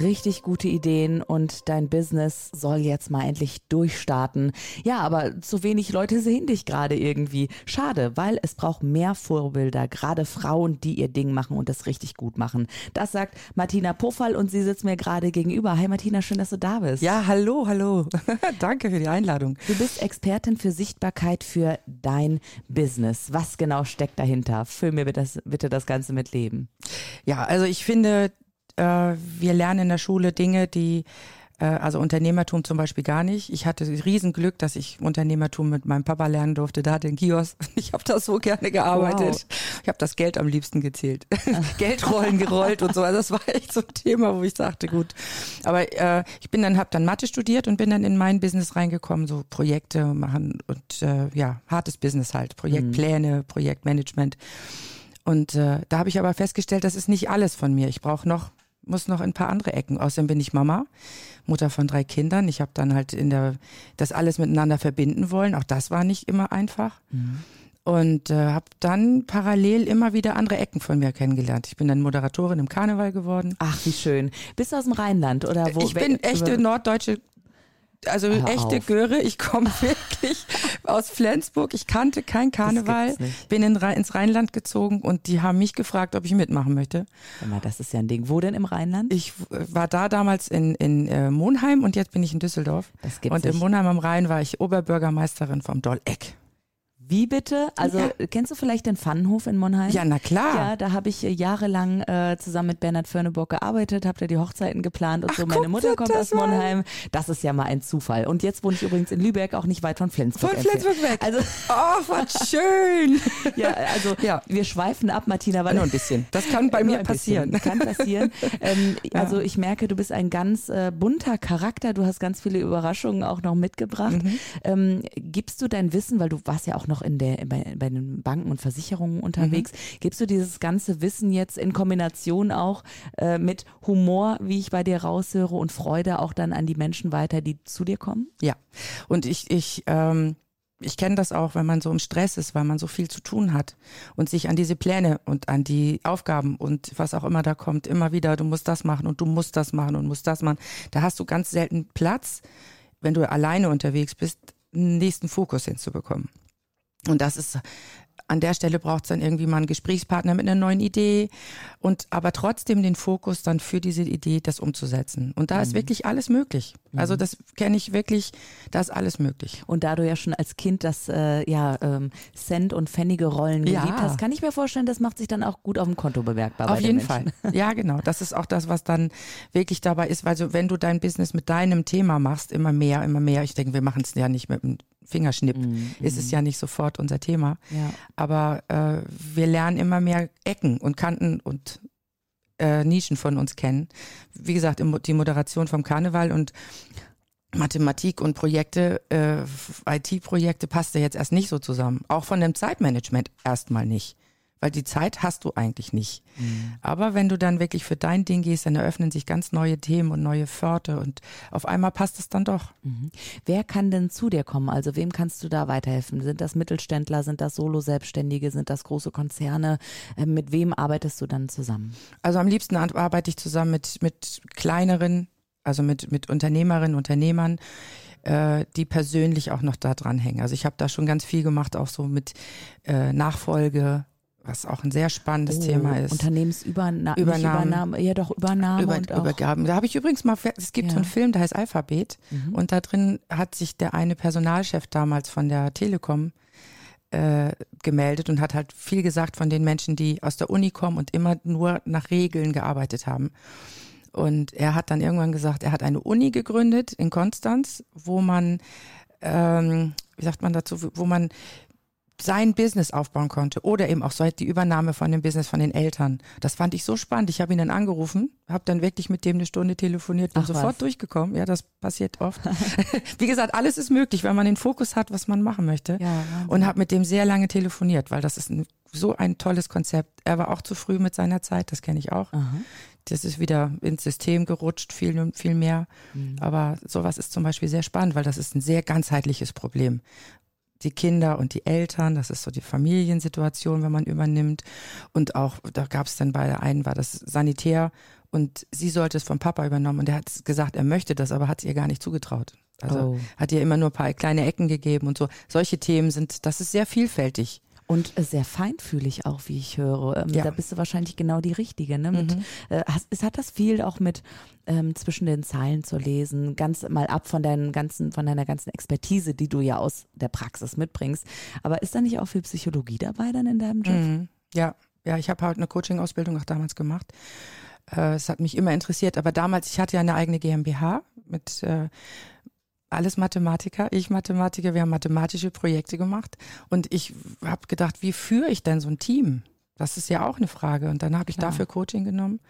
richtig gute Ideen und dein Business soll jetzt mal endlich durchstarten. Ja, aber zu wenig Leute sehen dich gerade irgendwie. Schade, weil es braucht mehr Vorbilder, gerade Frauen, die ihr Ding machen und das richtig gut machen. Das sagt Martina Pofall und sie sitzt mir gerade gegenüber. Hi Martina, schön, dass du da bist. Ja, hallo, hallo. Danke für die Einladung. Du bist Expertin für Sichtbarkeit für dein Business. Was genau steckt dahinter? Füll mir bitte das, bitte das Ganze mit Leben. Ja, also ich finde, wir lernen in der Schule Dinge, die äh, also Unternehmertum zum Beispiel gar nicht. Ich hatte Riesenglück, dass ich Unternehmertum mit meinem Papa lernen durfte. Da hat den Kiosk. Ich habe da so gerne gearbeitet. Wow. Ich habe das Geld am liebsten gezählt. Geldrollen gerollt und so. Also das war echt so ein Thema, wo ich sagte, gut. Aber äh, ich bin dann, habe dann Mathe studiert und bin dann in mein Business reingekommen, so Projekte machen und äh, ja, hartes Business halt. Projektpläne, mhm. Projektmanagement. Und äh, da habe ich aber festgestellt, das ist nicht alles von mir. Ich brauche noch muss noch ein paar andere Ecken. Außerdem bin ich Mama, Mutter von drei Kindern. Ich habe dann halt in der das alles miteinander verbinden wollen. Auch das war nicht immer einfach. Mhm. Und äh, habe dann parallel immer wieder andere Ecken von mir kennengelernt. Ich bin dann Moderatorin im Karneval geworden. Ach, wie schön. Bist du aus dem Rheinland oder wo? Ich bin echte norddeutsche also Hör echte auf. Göre. Ich komme wirklich aus Flensburg. Ich kannte kein Karneval, bin in, ins Rheinland gezogen und die haben mich gefragt, ob ich mitmachen möchte. Mal, das ist ja ein Ding. Wo denn im Rheinland? Ich war da damals in, in äh, Monheim und jetzt bin ich in Düsseldorf. Das gibt's und in Monheim am Rhein war ich Oberbürgermeisterin vom Dolleck. Wie bitte? Also ja. kennst du vielleicht den Pfannenhof in Monheim? Ja, na klar. Ja, da habe ich äh, jahrelang äh, zusammen mit Bernhard Förneburg gearbeitet, habe da die Hochzeiten geplant und Ach, so. Meine Mutter kommt aus Monheim. Das ist ja mal ein Zufall. Und jetzt wohne ich übrigens in Lübeck, auch nicht weit von Flensburg. Von Flensburg weg. Also, oh, was schön. ja, also ja. wir schweifen ab, Martina, aber nur ein bisschen. Das kann bei mir passieren. Kann passieren. Ähm, ja. Also ich merke, du bist ein ganz äh, bunter Charakter. Du hast ganz viele Überraschungen auch noch mitgebracht. Mhm. Ähm, gibst du dein Wissen, weil du warst ja auch noch in der bei, bei den Banken und Versicherungen unterwegs. Mhm. Gibst du dieses ganze Wissen jetzt in Kombination auch äh, mit Humor, wie ich bei dir raushöre, und Freude auch dann an die Menschen weiter, die zu dir kommen? Ja. Und ich, ich, ähm, ich kenne das auch, wenn man so im Stress ist, weil man so viel zu tun hat und sich an diese Pläne und an die Aufgaben und was auch immer da kommt, immer wieder, du musst das machen und du musst das machen und musst das machen. Da hast du ganz selten Platz, wenn du alleine unterwegs bist, einen nächsten Fokus hinzubekommen. Und das ist an der Stelle braucht es dann irgendwie mal einen Gesprächspartner mit einer neuen Idee und aber trotzdem den Fokus dann für diese Idee, das umzusetzen. Und da mhm. ist wirklich alles möglich. Also mhm. das kenne ich wirklich, da ist alles möglich. Und da du ja schon als Kind das äh, ja ähm, Cent und Pfennige Rollen geliebt ja. hast, kann ich mir vorstellen, das macht sich dann auch gut auf dem Konto bemerkbar. Auf jeden Fall. Ja, genau. Das ist auch das, was dann wirklich dabei ist, weil so, wenn du dein Business mit deinem Thema machst, immer mehr, immer mehr. Ich denke, wir machen es ja nicht mit einem Fingerschnipp mhm. ist es ja nicht sofort unser Thema. Ja. Aber äh, wir lernen immer mehr Ecken und Kanten und äh, Nischen von uns kennen. Wie gesagt, die Moderation vom Karneval und Mathematik und Projekte, äh, IT-Projekte passt ja jetzt erst nicht so zusammen. Auch von dem Zeitmanagement erstmal nicht weil die Zeit hast du eigentlich nicht. Mhm. Aber wenn du dann wirklich für dein Ding gehst, dann eröffnen sich ganz neue Themen und neue Pforte und auf einmal passt es dann doch. Mhm. Wer kann denn zu dir kommen? Also wem kannst du da weiterhelfen? Sind das Mittelständler, sind das Solo-Selbstständige, sind das große Konzerne? Äh, mit wem arbeitest du dann zusammen? Also am liebsten arbeite ich zusammen mit, mit kleineren, also mit, mit Unternehmerinnen, Unternehmern äh, die persönlich auch noch da dran hängen. Also ich habe da schon ganz viel gemacht, auch so mit äh, Nachfolge, was auch ein sehr spannendes oh, Thema ist. Unternehmensübernahme, Übernahme, ja doch Übernahme Über, und auch Übergaben. Da habe ich übrigens mal, es gibt ja. so einen Film, der heißt Alphabet mhm. und da drin hat sich der eine Personalchef damals von der Telekom äh, gemeldet und hat halt viel gesagt von den Menschen, die aus der Uni kommen und immer nur nach Regeln gearbeitet haben. Und er hat dann irgendwann gesagt, er hat eine Uni gegründet in Konstanz, wo man, ähm, wie sagt man dazu, wo man sein Business aufbauen konnte oder eben auch so die Übernahme von dem Business von den Eltern. Das fand ich so spannend. Ich habe ihn dann angerufen, habe dann wirklich mit dem eine Stunde telefoniert und sofort was. durchgekommen. Ja, das passiert oft. Wie gesagt, alles ist möglich, wenn man den Fokus hat, was man machen möchte. Ja, und habe mit dem sehr lange telefoniert, weil das ist ein, so ein tolles Konzept. Er war auch zu früh mit seiner Zeit, das kenne ich auch. Aha. Das ist wieder ins System gerutscht, viel, viel mehr. Mhm. Aber sowas ist zum Beispiel sehr spannend, weil das ist ein sehr ganzheitliches Problem die Kinder und die Eltern, das ist so die Familiensituation, wenn man übernimmt. Und auch, da gab es dann bei der einen war das Sanitär und sie sollte es vom Papa übernommen und er hat gesagt, er möchte das, aber hat es ihr gar nicht zugetraut. Also oh. hat ihr immer nur ein paar kleine Ecken gegeben und so. Solche Themen sind, das ist sehr vielfältig. Und sehr feinfühlig auch, wie ich höre. Ähm, ja. Da bist du wahrscheinlich genau die Richtige. Ne? Mit, mhm. äh, hast, es hat das viel auch mit ähm, zwischen den Zeilen zu lesen, ganz mal ab von deinen ganzen, von deiner ganzen Expertise, die du ja aus der Praxis mitbringst. Aber ist da nicht auch viel Psychologie dabei dann in deinem Job? Mhm. Ja, ja, ich habe halt eine Coaching-Ausbildung auch damals gemacht. Äh, es hat mich immer interessiert, aber damals, ich hatte ja eine eigene GmbH mit äh, alles Mathematiker, ich Mathematiker, wir haben mathematische Projekte gemacht und ich habe gedacht, wie führe ich denn so ein Team? Das ist ja auch eine Frage und dann habe ich Klar. dafür Coaching genommen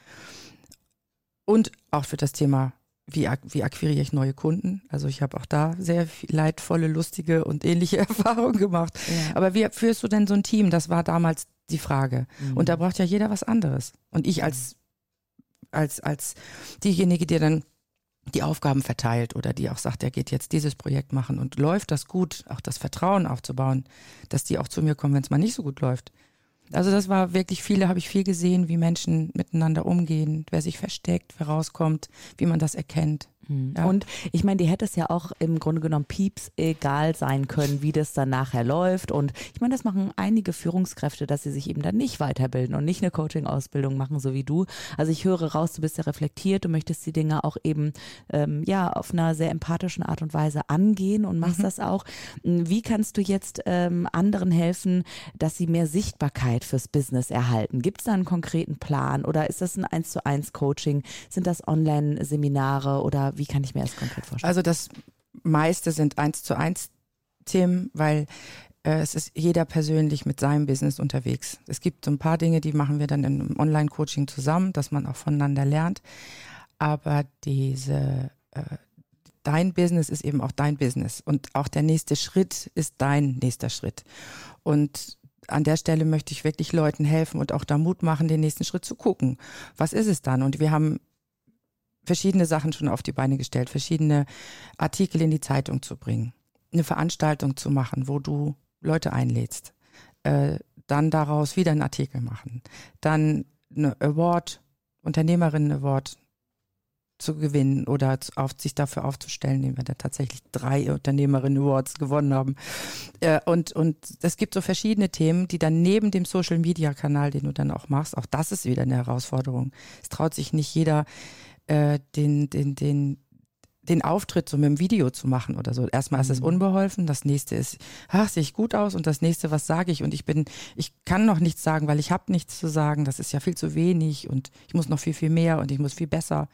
und auch für das Thema, wie, wie akquiriere ich neue Kunden? Also ich habe auch da sehr leidvolle, lustige und ähnliche Erfahrungen gemacht. Ja. Aber wie führst du denn so ein Team? Das war damals die Frage. Mhm. Und da braucht ja jeder was anderes. Und ich als als als diejenige, die dann die Aufgaben verteilt oder die auch sagt, er geht jetzt dieses Projekt machen und läuft das gut, auch das Vertrauen aufzubauen, dass die auch zu mir kommen, wenn es mal nicht so gut läuft. Also das war wirklich viele, habe ich viel gesehen, wie Menschen miteinander umgehen, wer sich versteckt, wer rauskommt, wie man das erkennt. Mhm. Ja. Und ich meine, die hätte es ja auch im Grunde genommen pieps egal sein können, wie das dann nachher läuft. Und ich meine, das machen einige Führungskräfte, dass sie sich eben dann nicht weiterbilden und nicht eine Coaching-Ausbildung machen, so wie du. Also ich höre raus, du bist ja reflektiert, du möchtest die Dinge auch eben ähm, ja auf einer sehr empathischen Art und Weise angehen und machst mhm. das auch. Wie kannst du jetzt ähm, anderen helfen, dass sie mehr Sichtbarkeit fürs Business erhalten? Gibt es da einen konkreten Plan oder ist das ein eins zu eins Coaching? Sind das Online-Seminare oder wie kann ich mir das konkret vorstellen? Also das meiste sind eins zu eins Themen, weil äh, es ist jeder persönlich mit seinem Business unterwegs. Es gibt so ein paar Dinge, die machen wir dann im Online-Coaching zusammen, dass man auch voneinander lernt. Aber diese äh, dein Business ist eben auch dein Business und auch der nächste Schritt ist dein nächster Schritt. Und an der Stelle möchte ich wirklich Leuten helfen und auch da Mut machen, den nächsten Schritt zu gucken. Was ist es dann? Und wir haben verschiedene Sachen schon auf die Beine gestellt, verschiedene Artikel in die Zeitung zu bringen, eine Veranstaltung zu machen, wo du Leute einlädst, äh, dann daraus wieder einen Artikel machen, dann eine Award, Unternehmerinnen Award zu gewinnen oder auf, sich dafür aufzustellen, indem wir da tatsächlich drei Unternehmerinnen Awards gewonnen haben. Äh, und, und es gibt so verschiedene Themen, die dann neben dem Social Media Kanal, den du dann auch machst, auch das ist wieder eine Herausforderung. Es traut sich nicht jeder, äh, den, den, den, den Auftritt so mit dem Video zu machen oder so. Erstmal ist es mhm. unbeholfen, das nächste ist, ach, sehe ich gut aus und das nächste, was sage ich? Und ich bin, ich kann noch nichts sagen, weil ich habe nichts zu sagen, das ist ja viel zu wenig und ich muss noch viel, viel mehr und ich muss viel besser.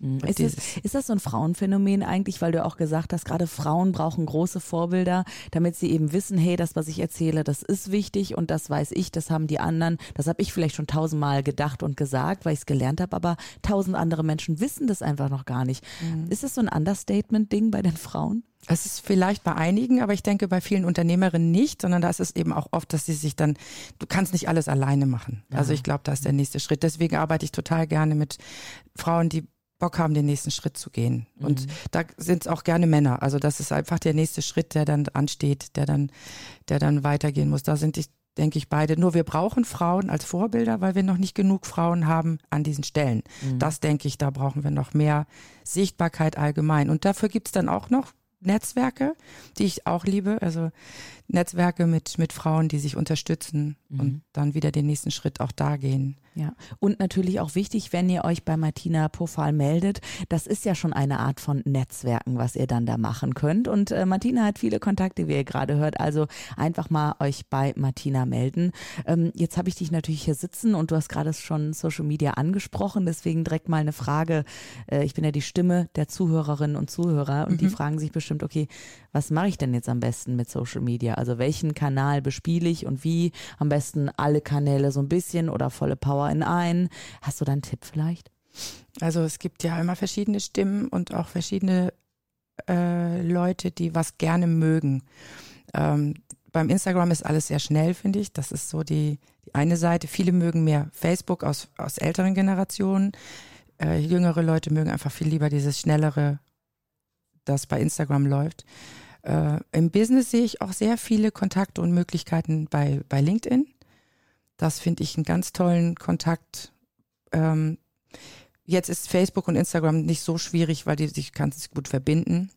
Mhm. Ist das, ist das so ein Frauenphänomen eigentlich, weil du auch gesagt hast, gerade Frauen brauchen große Vorbilder, damit sie eben wissen, hey, das, was ich erzähle, das ist wichtig und das weiß ich, das haben die anderen, das habe ich vielleicht schon tausendmal gedacht und gesagt, weil ich es gelernt habe, aber tausend andere Menschen wissen das einfach noch gar nicht. Mhm. Ist das so ein Understatement-Ding bei den Frauen? Es ist vielleicht bei einigen, aber ich denke bei vielen Unternehmerinnen nicht, sondern da ist es eben auch oft, dass sie sich dann, du kannst nicht alles alleine machen. Ja. Also ich glaube, da ist der nächste Schritt. Deswegen arbeite ich total gerne mit Frauen, die Bock haben, den nächsten Schritt zu gehen. Mhm. Und da sind es auch gerne Männer. Also das ist einfach der nächste Schritt, der dann ansteht, der dann, der dann weitergehen muss. Da sind ich, denke ich, beide. Nur wir brauchen Frauen als Vorbilder, weil wir noch nicht genug Frauen haben an diesen Stellen. Mhm. Das denke ich, da brauchen wir noch mehr Sichtbarkeit allgemein. Und dafür gibt es dann auch noch Netzwerke, die ich auch liebe. Also Netzwerke mit, mit Frauen, die sich unterstützen mhm. und dann wieder den nächsten Schritt auch da gehen. Ja, und natürlich auch wichtig, wenn ihr euch bei Martina Pofal meldet, das ist ja schon eine Art von Netzwerken, was ihr dann da machen könnt. Und äh, Martina hat viele Kontakte, wie ihr gerade hört. Also einfach mal euch bei Martina melden. Ähm, jetzt habe ich dich natürlich hier sitzen und du hast gerade schon Social Media angesprochen. Deswegen direkt mal eine Frage. Äh, ich bin ja die Stimme der Zuhörerinnen und Zuhörer und mhm. die fragen sich bestimmt, okay, was mache ich denn jetzt am besten mit Social Media? Also welchen Kanal bespiele ich und wie? Am besten alle Kanäle so ein bisschen oder volle Power in einen. Hast du da einen Tipp vielleicht? Also es gibt ja immer verschiedene Stimmen und auch verschiedene äh, Leute, die was gerne mögen. Ähm, beim Instagram ist alles sehr schnell, finde ich. Das ist so die, die eine Seite. Viele mögen mehr Facebook aus, aus älteren Generationen. Äh, jüngere Leute mögen einfach viel lieber dieses schnellere, das bei Instagram läuft. Äh, Im Business sehe ich auch sehr viele Kontakte und Möglichkeiten bei, bei LinkedIn. Das finde ich einen ganz tollen Kontakt. Ähm, jetzt ist Facebook und Instagram nicht so schwierig, weil die sich ganz gut verbinden.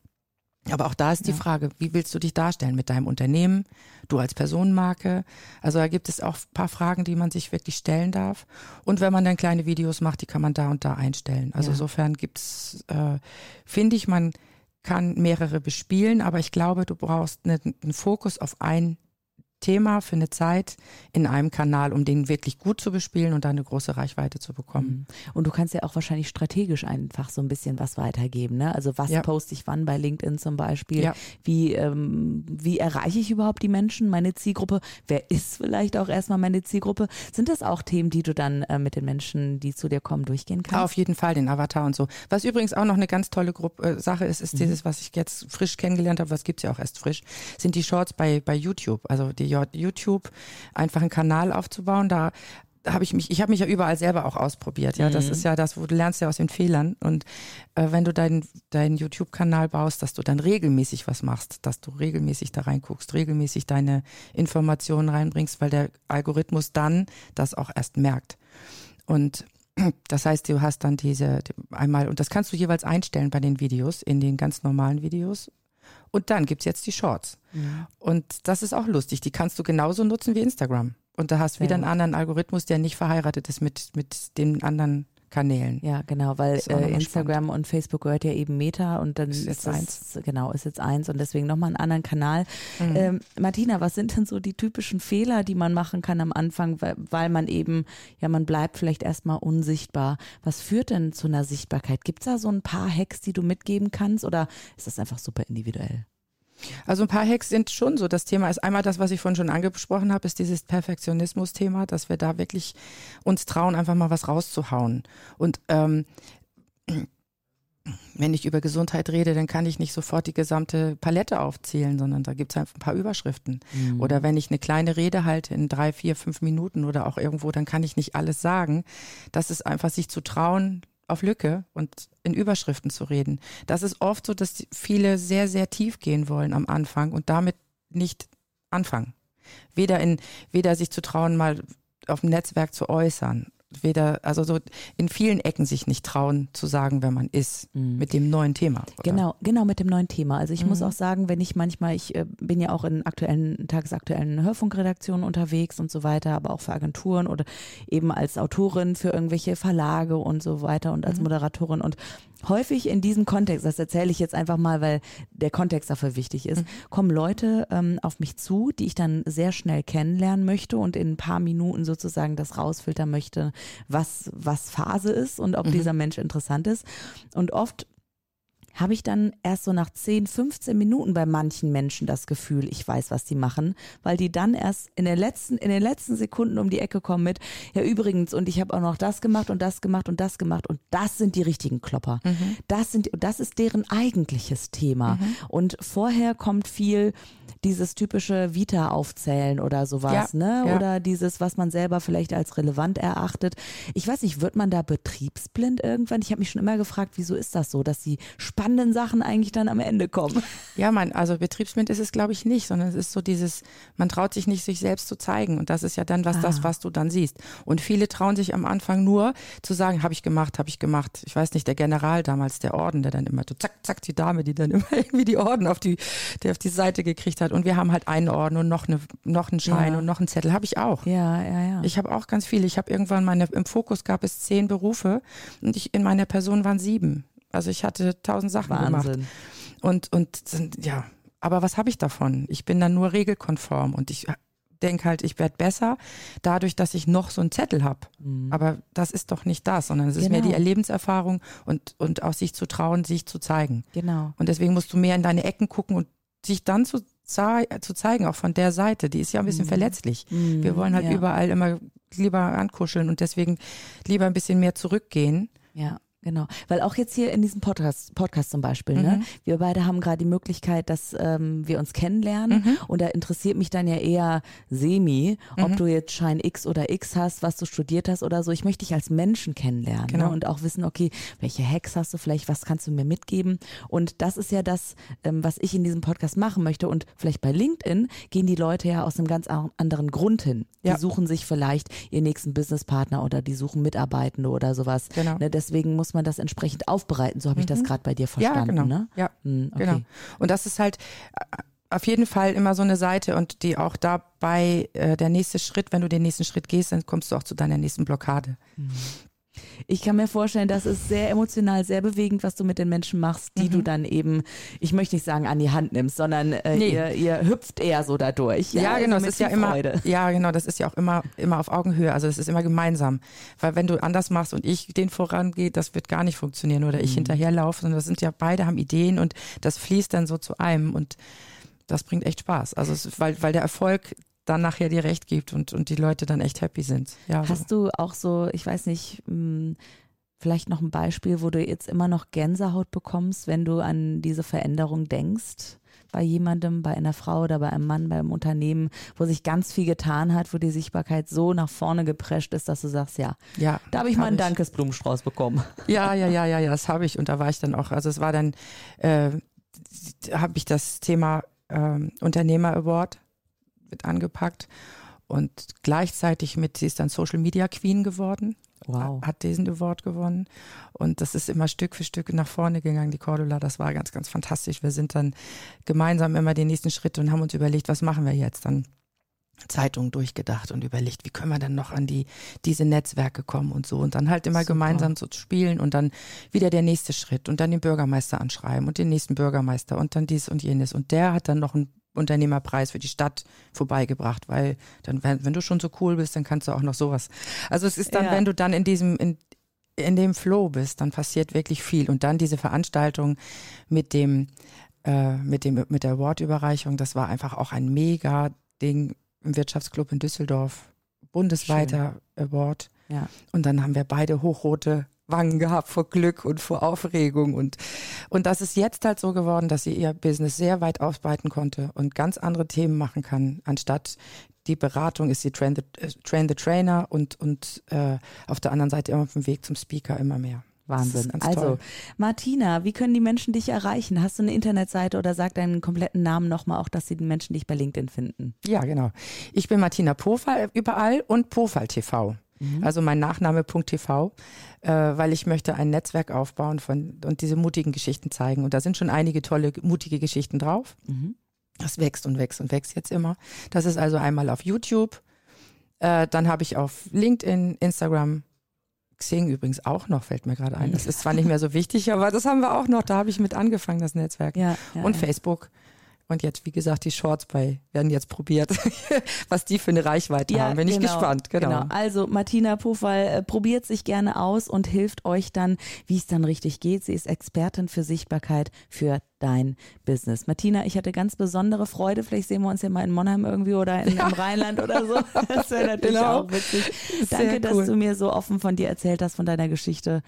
Aber auch da ist die ja. Frage, wie willst du dich darstellen mit deinem Unternehmen, du als Personenmarke? Also da gibt es auch ein paar Fragen, die man sich wirklich stellen darf. Und wenn man dann kleine Videos macht, die kann man da und da einstellen. Also ja. insofern gibt's, äh, finde ich, man kann mehrere bespielen, aber ich glaube, du brauchst einen, einen Fokus auf ein Thema für eine Zeit in einem Kanal, um den wirklich gut zu bespielen und dann eine große Reichweite zu bekommen. Mhm. Und du kannst ja auch wahrscheinlich strategisch einfach so ein bisschen was weitergeben. Ne? Also was ja. poste ich wann bei LinkedIn zum Beispiel? Ja. Wie, ähm, wie erreiche ich überhaupt die Menschen, meine Zielgruppe? Wer ist vielleicht auch erstmal meine Zielgruppe? Sind das auch Themen, die du dann äh, mit den Menschen, die zu dir kommen, durchgehen kannst? Auf jeden Fall, den Avatar und so. Was übrigens auch noch eine ganz tolle Gruppe, äh, Sache ist, ist mhm. dieses, was ich jetzt frisch kennengelernt habe, was gibt's ja auch erst frisch, sind die Shorts bei, bei YouTube. Also die YouTube einfach einen Kanal aufzubauen. Da habe ich mich, ich habe mich ja überall selber auch ausprobiert. Ja, das mhm. ist ja das, wo du lernst ja aus den Fehlern. Und äh, wenn du deinen deinen YouTube-Kanal baust, dass du dann regelmäßig was machst, dass du regelmäßig da reinguckst, regelmäßig deine Informationen reinbringst, weil der Algorithmus dann das auch erst merkt. Und das heißt, du hast dann diese einmal, und das kannst du jeweils einstellen bei den Videos, in den ganz normalen Videos und dann gibt's jetzt die Shorts. Ja. Und das ist auch lustig. Die kannst du genauso nutzen wie Instagram. Und da hast du wieder einen anderen Algorithmus, der nicht verheiratet ist mit, mit den anderen Kanälen. Ja, genau, weil äh, Instagram spannend. und Facebook gehört ja eben Meta und dann ist jetzt eins. Genau, ist jetzt eins und deswegen nochmal einen anderen Kanal. Mhm. Ähm, Martina, was sind denn so die typischen Fehler, die man machen kann am Anfang, weil, weil man eben, ja, man bleibt vielleicht erstmal unsichtbar. Was führt denn zu einer Sichtbarkeit? Gibt es da so ein paar Hacks, die du mitgeben kannst oder ist das einfach super individuell? Also ein paar Hacks sind schon so. Das Thema ist einmal das, was ich vorhin schon angesprochen habe, ist dieses Perfektionismus-Thema, dass wir da wirklich uns trauen, einfach mal was rauszuhauen. Und ähm, wenn ich über Gesundheit rede, dann kann ich nicht sofort die gesamte Palette aufzählen, sondern da gibt es einfach ein paar Überschriften. Mhm. Oder wenn ich eine kleine Rede halte in drei, vier, fünf Minuten oder auch irgendwo, dann kann ich nicht alles sagen. Das ist einfach sich zu trauen, auf Lücke und in Überschriften zu reden. Das ist oft so, dass viele sehr, sehr tief gehen wollen am Anfang und damit nicht anfangen. Weder in, weder sich zu trauen, mal auf dem Netzwerk zu äußern weder, also so in vielen Ecken sich nicht trauen zu sagen, wer man ist, mhm. mit dem neuen Thema. Oder? Genau, genau mit dem neuen Thema. Also ich mhm. muss auch sagen, wenn ich manchmal, ich äh, bin ja auch in aktuellen, tagesaktuellen Hörfunkredaktionen unterwegs und so weiter, aber auch für Agenturen oder eben als Autorin für irgendwelche Verlage und so weiter und als mhm. Moderatorin und häufig in diesem Kontext, das erzähle ich jetzt einfach mal, weil der Kontext dafür wichtig ist, mhm. kommen Leute ähm, auf mich zu, die ich dann sehr schnell kennenlernen möchte und in ein paar Minuten sozusagen das rausfiltern möchte, was, was Phase ist und ob mhm. dieser Mensch interessant ist. Und oft habe ich dann erst so nach 10, 15 Minuten bei manchen Menschen das Gefühl, ich weiß, was die machen, weil die dann erst in den letzten, in den letzten Sekunden um die Ecke kommen mit, ja übrigens, und ich habe auch noch das gemacht und das gemacht und das gemacht und das sind die richtigen Klopper. Mhm. Das sind, das ist deren eigentliches Thema. Mhm. Und vorher kommt viel, dieses typische Vita aufzählen oder sowas, ja, ne? Ja. Oder dieses, was man selber vielleicht als relevant erachtet. Ich weiß nicht, wird man da betriebsblind irgendwann? Ich habe mich schon immer gefragt, wieso ist das so, dass die spannenden Sachen eigentlich dann am Ende kommen? Ja, man, also betriebsblind ist es, glaube ich, nicht, sondern es ist so dieses, man traut sich nicht, sich selbst zu zeigen. Und das ist ja dann was, ah. das, was du dann siehst. Und viele trauen sich am Anfang nur zu sagen, habe ich gemacht, habe ich gemacht. Ich weiß nicht, der General damals, der Orden, der dann immer so zack, zack, die Dame, die dann immer irgendwie die Orden auf die, der auf die Seite gekriegt hat und wir haben halt einen Orden und noch, eine, noch einen Schein ja. und noch einen Zettel. Habe ich auch. Ja, ja, ja. Ich habe auch ganz viele. Ich habe irgendwann meine, im Fokus gab es zehn Berufe und ich, in meiner Person waren sieben. Also ich hatte tausend Sachen Wahnsinn. gemacht. Und, und ja, aber was habe ich davon? Ich bin dann nur regelkonform und ich denke halt, ich werde besser dadurch, dass ich noch so einen Zettel habe. Mhm. Aber das ist doch nicht das, sondern es ist genau. mehr die Erlebenserfahrung und, und auch sich zu trauen, sich zu zeigen. Genau. Und deswegen musst du mehr in deine Ecken gucken und sich dann zu zu zeigen, auch von der Seite. Die ist ja ein bisschen mhm. verletzlich. Mhm, Wir wollen halt ja. überall immer lieber ankuscheln und deswegen lieber ein bisschen mehr zurückgehen. Ja. Genau, weil auch jetzt hier in diesem Podcast, Podcast zum Beispiel, ne, Mhm. wir beide haben gerade die Möglichkeit, dass ähm, wir uns kennenlernen Mhm. und da interessiert mich dann ja eher semi, ob Mhm. du jetzt Schein X oder X hast, was du studiert hast oder so. Ich möchte dich als Menschen kennenlernen Genau. ne, und auch wissen, okay, welche Hacks hast du vielleicht, was kannst du mir mitgeben? Und das ist ja das, ähm, was ich in diesem Podcast machen möchte und vielleicht bei LinkedIn gehen die Leute ja aus einem ganz anderen Grund hin. Die Ja. suchen sich vielleicht ihren nächsten Businesspartner oder die suchen Mitarbeitende oder sowas. Genau. Ne, deswegen muss man das entsprechend aufbereiten. So habe ich das Mhm. gerade bei dir Ja, verstanden. genau. Ne? Ja, Hm, okay. genau. Und das ist halt äh, auf jeden Fall immer so eine Seite und die auch dabei äh, der nächste Schritt, wenn du den nächsten Schritt gehst, dann kommst du auch zu deiner nächsten Blockade. Ich kann mir vorstellen, das ist sehr emotional, sehr bewegend, was du mit den Menschen machst, die du dann eben, ich möchte nicht sagen an die Hand nimmst, sondern äh, Nee. ihr, ihr hüpft eher so dadurch. Ja, genau, also mit ist ja immer, ja, genau, das ist ja auch immer, immer auf Augenhöhe. Also es ist immer gemeinsam. Weil wenn du anders machst und ich den vorangehe, das wird gar nicht funktionieren oder Mhm. ich hinterherlaufe, sondern das sind ja beide haben Ideen und das fließt dann so zu einem und das bringt echt Spaß. Also es, weil, weil der Erfolg dann nachher dir recht gibt und, und die Leute dann echt happy sind. Ja, so. Hast du auch so, ich weiß nicht, mh, vielleicht noch ein Beispiel, wo du jetzt immer noch Gänsehaut bekommst, wenn du an diese Veränderung denkst? Bei jemandem, bei einer Frau oder bei einem Mann, beim Unternehmen, wo sich ganz viel getan hat, wo die Sichtbarkeit so nach vorne geprescht ist, dass du sagst, ja, ja, da habe ich mal einen hab Dankesblumenstrauß bekommen. Ja, ja, ja, ja, ja, das habe ich und da war ich dann auch, also es war dann, äh, habe ich das Thema ähm, Unternehmer Award mit angepackt und gleichzeitig mit, sie ist dann Social Media Queen geworden, Wow. hat diesen Award gewonnen und das ist immer Stück für Stück nach vorne gegangen, die Cordula, das war ganz, ganz fantastisch. Wir sind dann gemeinsam immer den nächsten Schritt und haben uns überlegt, was machen wir jetzt dann? Zeitungen durchgedacht und überlegt, wie können wir dann noch an die diese Netzwerke kommen und so und dann halt immer Super. gemeinsam so zu spielen und dann wieder der nächste Schritt und dann den Bürgermeister anschreiben und den nächsten Bürgermeister und dann dies und jenes und der hat dann noch einen Unternehmerpreis für die Stadt vorbeigebracht, weil dann wenn, wenn du schon so cool bist, dann kannst du auch noch sowas. Also es ist dann, Ja. wenn du dann in diesem in, in dem Flow bist, dann passiert wirklich viel und dann diese Veranstaltung mit dem äh, mit dem mit der Awardüberreichung, das war einfach auch ein mega Ding im Wirtschaftsclub in Düsseldorf, bundesweiter Award. Ja. Und dann haben wir beide hochrote Wangen gehabt vor Glück und vor Aufregung und und das ist jetzt halt so geworden, dass sie ihr Business sehr weit ausbreiten konnte und ganz andere Themen machen kann, anstatt die Beratung ist sie Train the, äh, Train the Trainer und und äh, auf der anderen Seite immer auf dem Weg zum Speaker immer mehr. Wahnsinn. Also, toll. Martina, wie können die Menschen dich erreichen? Hast du eine Internetseite oder sag deinen kompletten Namen nochmal, auch dass die Menschen dich bei LinkedIn finden? Ja, genau. Ich bin Martina Pofall überall und Pofall TV. Also mein Nachname.tv, äh, weil ich möchte ein Netzwerk aufbauen von und diese mutigen Geschichten zeigen. Und da sind schon einige tolle, mutige Geschichten drauf. Mhm. Das wächst und wächst und wächst jetzt immer. Das ist also einmal auf YouTube, äh, dann habe ich auf LinkedIn, Instagram, Xing übrigens auch noch, fällt mir gerade ein. Das ist zwar nicht mehr so wichtig, aber das haben wir auch noch. Da habe ich mit angefangen, das Netzwerk. Ja, ja, und ja. Facebook. Und jetzt, wie gesagt, die Shorts bei werden jetzt probiert, was die für eine Reichweite haben. Bin ich genau, gespannt, genau. Also Martina Pufall äh, probiert sich gerne aus und hilft euch dann, wie es dann richtig geht. Sie ist Expertin für Sichtbarkeit für dein Business. Martina, ich hatte ganz besondere Freude. Vielleicht sehen wir uns ja mal in Monheim irgendwie oder in, im Rheinland oder so. Das wäre natürlich Genau. auch witzig. Danke, dass cool. du mir so offen von dir erzählt hast, von deiner Geschichte.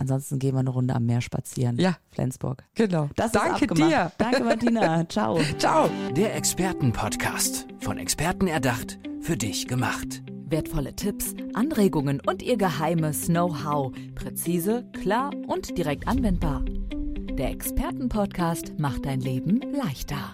Ansonsten gehen wir eine Runde am Meer spazieren. Ja. Flensburg. Genau. Das Danke dir. Danke, Martina. Ciao. Ciao. Der Expertenpodcast. Von Experten erdacht, für dich gemacht. Wertvolle Tipps, Anregungen und ihr geheimes Know-how. Präzise, klar und direkt anwendbar. Der Expertenpodcast macht dein Leben leichter.